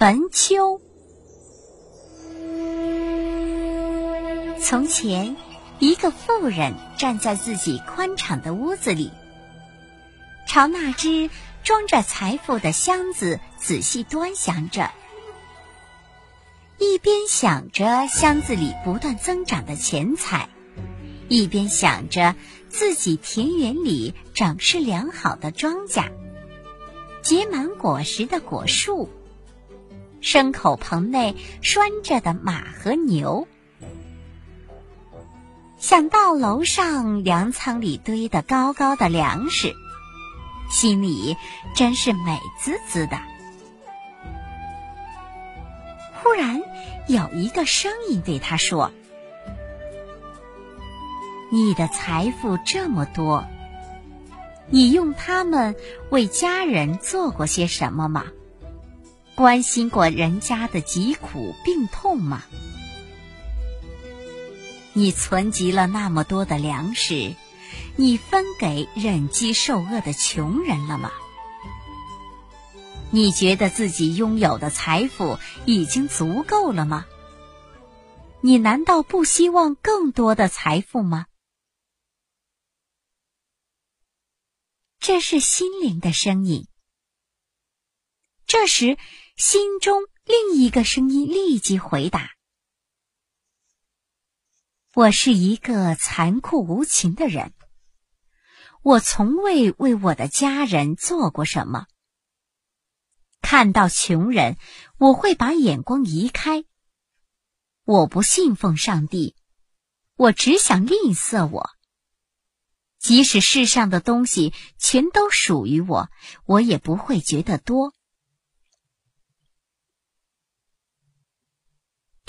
坟丘。从前，一个妇人站在自己宽敞的屋子里，朝那只装着财富的箱子仔细端详着，一边想着箱子里不断增长的钱财，一边想着自己田园里长势良好的庄稼。结满果实的果树，牲口棚内拴着的马和牛，想到楼上粮仓里堆的高高的粮食，心里真是美滋滋的。忽然有一个声音对他说：“你的财富这么多。”你用它们为家人做过些什么吗？关心过人家的疾苦病痛吗？你存积了那么多的粮食，你分给忍饥受饿的穷人了吗？你觉得自己拥有的财富已经足够了吗？你难道不希望更多的财富吗？这是心灵的声音。这时，心中另一个声音立即回答：“我是一个残酷无情的人，我从未为我的家人做过什么。看到穷人，我会把眼光移开。我不信奉上帝，我只想吝啬我。”即使世上的东西全都属于我，我也不会觉得多。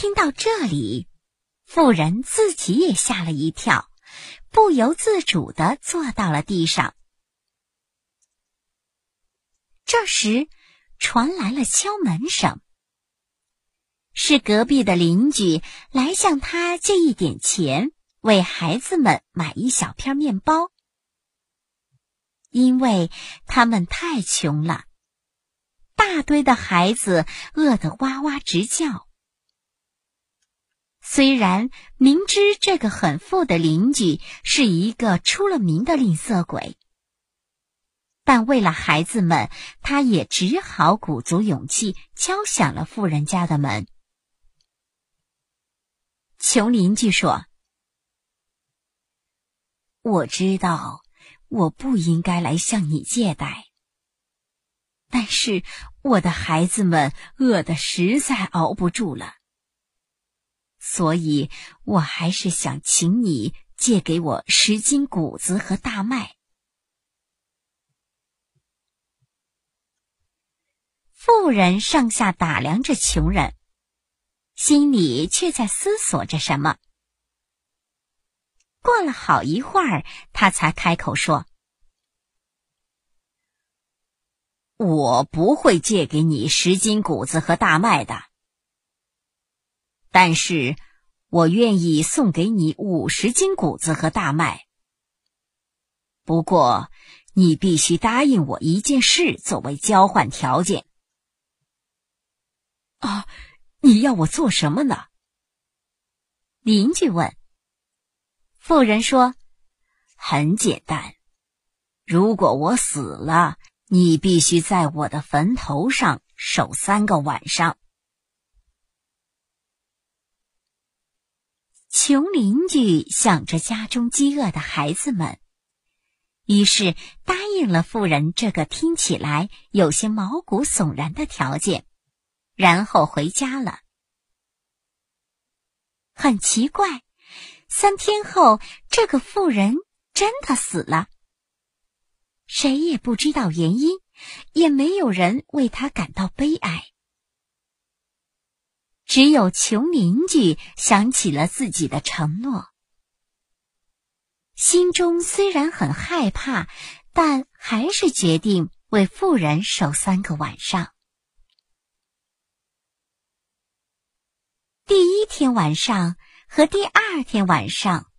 听到这里，妇人自己也吓了一跳，不由自主的坐到了地上。这时，传来了敲门声，是隔壁的邻居来向他借一点钱。为孩子们买一小片面包，因为他们太穷了，大堆的孩子饿得哇哇直叫。虽然明知这个很富的邻居是一个出了名的吝啬鬼，但为了孩子们，他也只好鼓足勇气敲响了富人家的门。穷邻居说。我知道我不应该来向你借贷，但是我的孩子们饿得实在熬不住了，所以我还是想请你借给我十斤谷子和大麦。富人上下打量着穷人，心里却在思索着什么。过了好一会儿，他才开口说：“我不会借给你十斤谷子和大麦的，但是我愿意送给你五十斤谷子和大麦。不过，你必须答应我一件事作为交换条件。”啊，你要我做什么呢？邻居问。妇人说：“很简单，如果我死了，你必须在我的坟头上守三个晚上。”穷邻居想着家中饥饿的孩子们，于是答应了妇人这个听起来有些毛骨悚然的条件，然后回家了。很奇怪。三天后，这个妇人真的死了。谁也不知道原因，也没有人为他感到悲哀。只有穷邻居想起了自己的承诺，心中虽然很害怕，但还是决定为富人守三个晚上。第一天晚上。和第二天晚上，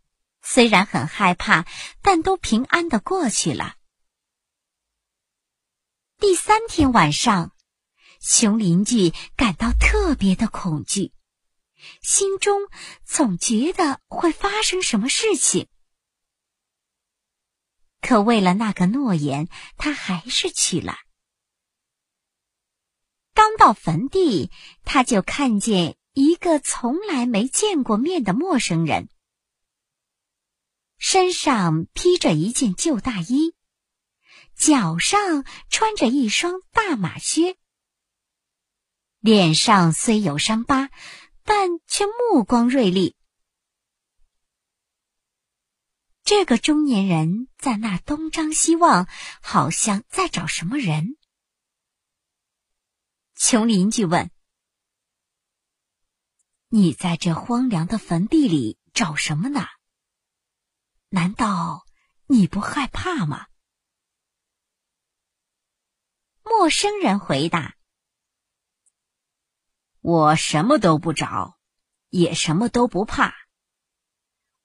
虽然很害怕，但都平安的过去了。第三天晚上，熊邻居感到特别的恐惧，心中总觉得会发生什么事情。可为了那个诺言，他还是去了。刚到坟地，他就看见一个从来没见过面的陌生人，身上披着一件旧大衣。脚上穿着一双大马靴，脸上虽有伤疤，但却目光锐利。这个中年人在那东张西望，好像在找什么人。穷邻居问：“你在这荒凉的坟地里找什么呢？难道你不害怕吗？”陌生人回答：“我什么都不找，也什么都不怕。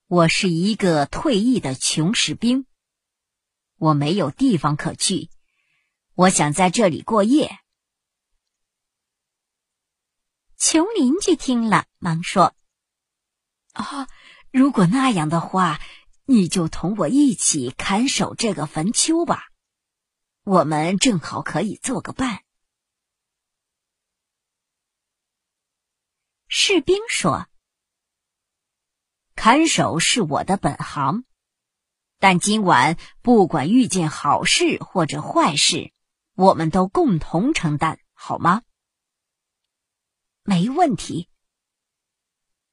我是一个退役的穷士兵，我没有地方可去，我想在这里过夜。”穷邻居听了，忙说：“啊，如果那样的话，你就同我一起看守这个坟丘吧。”我们正好可以做个伴。士兵说：“看守是我的本行，但今晚不管遇见好事或者坏事，我们都共同承担，好吗？”没问题。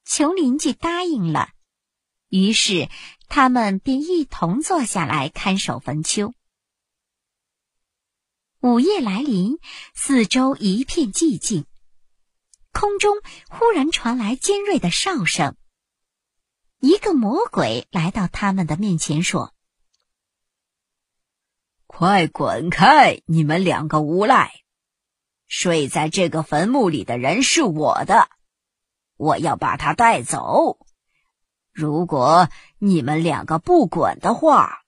穷邻居答应了，于是他们便一同坐下来看守坟丘。午夜来临，四周一片寂静。空中忽然传来尖锐的哨声。一个魔鬼来到他们的面前，说：“快滚开，你们两个无赖！睡在这个坟墓里的人是我的，我要把他带走。如果你们两个不滚的话，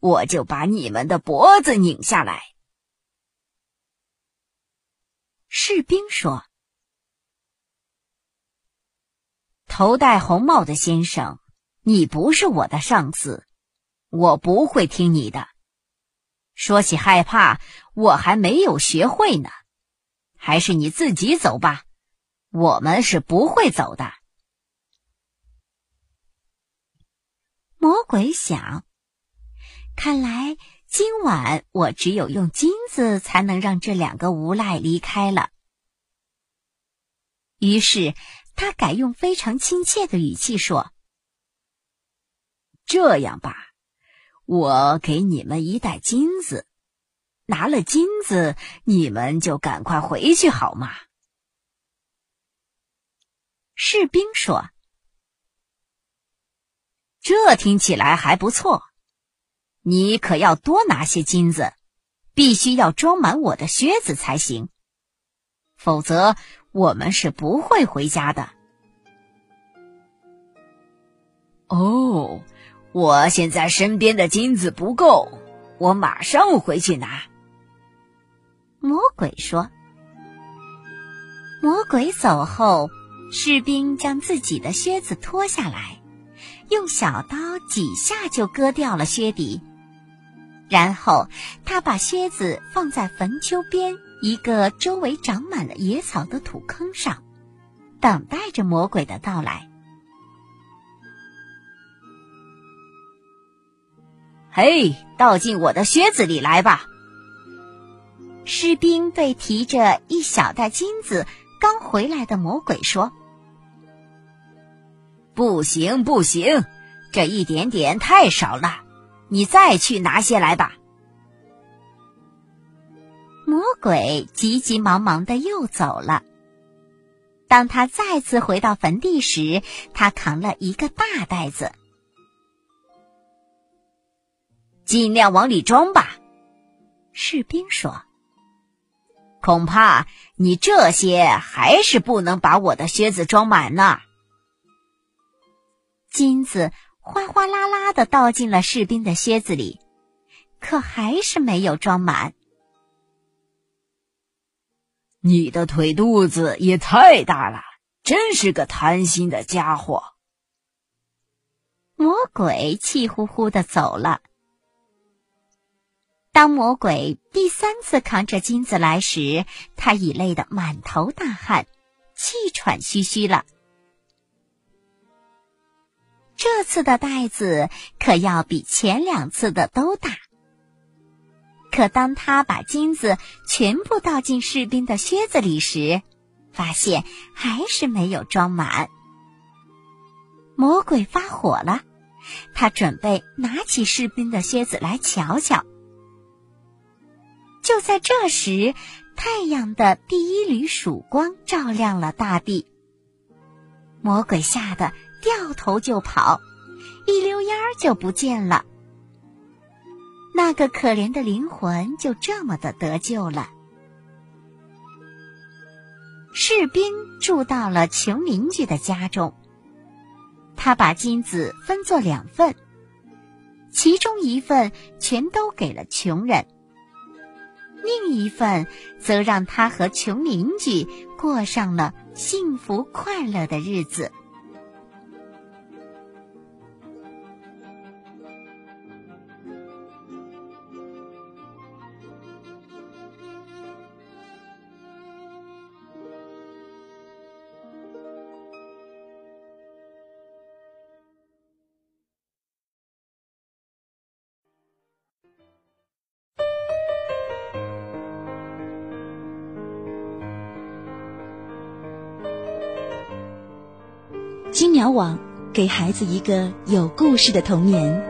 我就把你们的脖子拧下来。”士兵说：“头戴红帽的先生，你不是我的上司，我不会听你的。说起害怕，我还没有学会呢。还是你自己走吧，我们是不会走的。”魔鬼想：“看来。”今晚我只有用金子才能让这两个无赖离开了。于是他改用非常亲切的语气说：“这样吧，我给你们一袋金子，拿了金子，你们就赶快回去好吗？”士兵说：“这听起来还不错。”你可要多拿些金子，必须要装满我的靴子才行，否则我们是不会回家的。哦，我现在身边的金子不够，我马上回去拿。魔鬼说。魔鬼走后，士兵将自己的靴子脱下来，用小刀几下就割掉了靴底。然后，他把靴子放在坟丘边一个周围长满了野草的土坑上，等待着魔鬼的到来。嘿，倒进我的靴子里来吧！士兵对提着一小袋金子刚回来的魔鬼说：“不行，不行，这一点点太少了。”你再去拿些来吧。魔鬼急急忙忙的又走了。当他再次回到坟地时，他扛了一个大袋子，尽量往里装吧。士兵说：“恐怕你这些还是不能把我的靴子装满呢。”金子。哗哗啦啦的倒进了士兵的靴子里，可还是没有装满。你的腿肚子也太大了，真是个贪心的家伙。魔鬼气呼呼的走了。当魔鬼第三次扛着金子来时，他已累得满头大汗，气喘吁吁了。这次的袋子可要比前两次的都大。可当他把金子全部倒进士兵的靴子里时，发现还是没有装满。魔鬼发火了，他准备拿起士兵的靴子来瞧瞧。就在这时，太阳的第一缕曙光照亮了大地。魔鬼吓得掉头就跑，一溜烟儿就不见了。那个可怜的灵魂就这么的得救了。士兵住到了穷邻居的家中，他把金子分作两份，其中一份全都给了穷人。另一份则让他和穷邻居过上了幸福快乐的日子。金鸟网给孩子一个有故事的童年。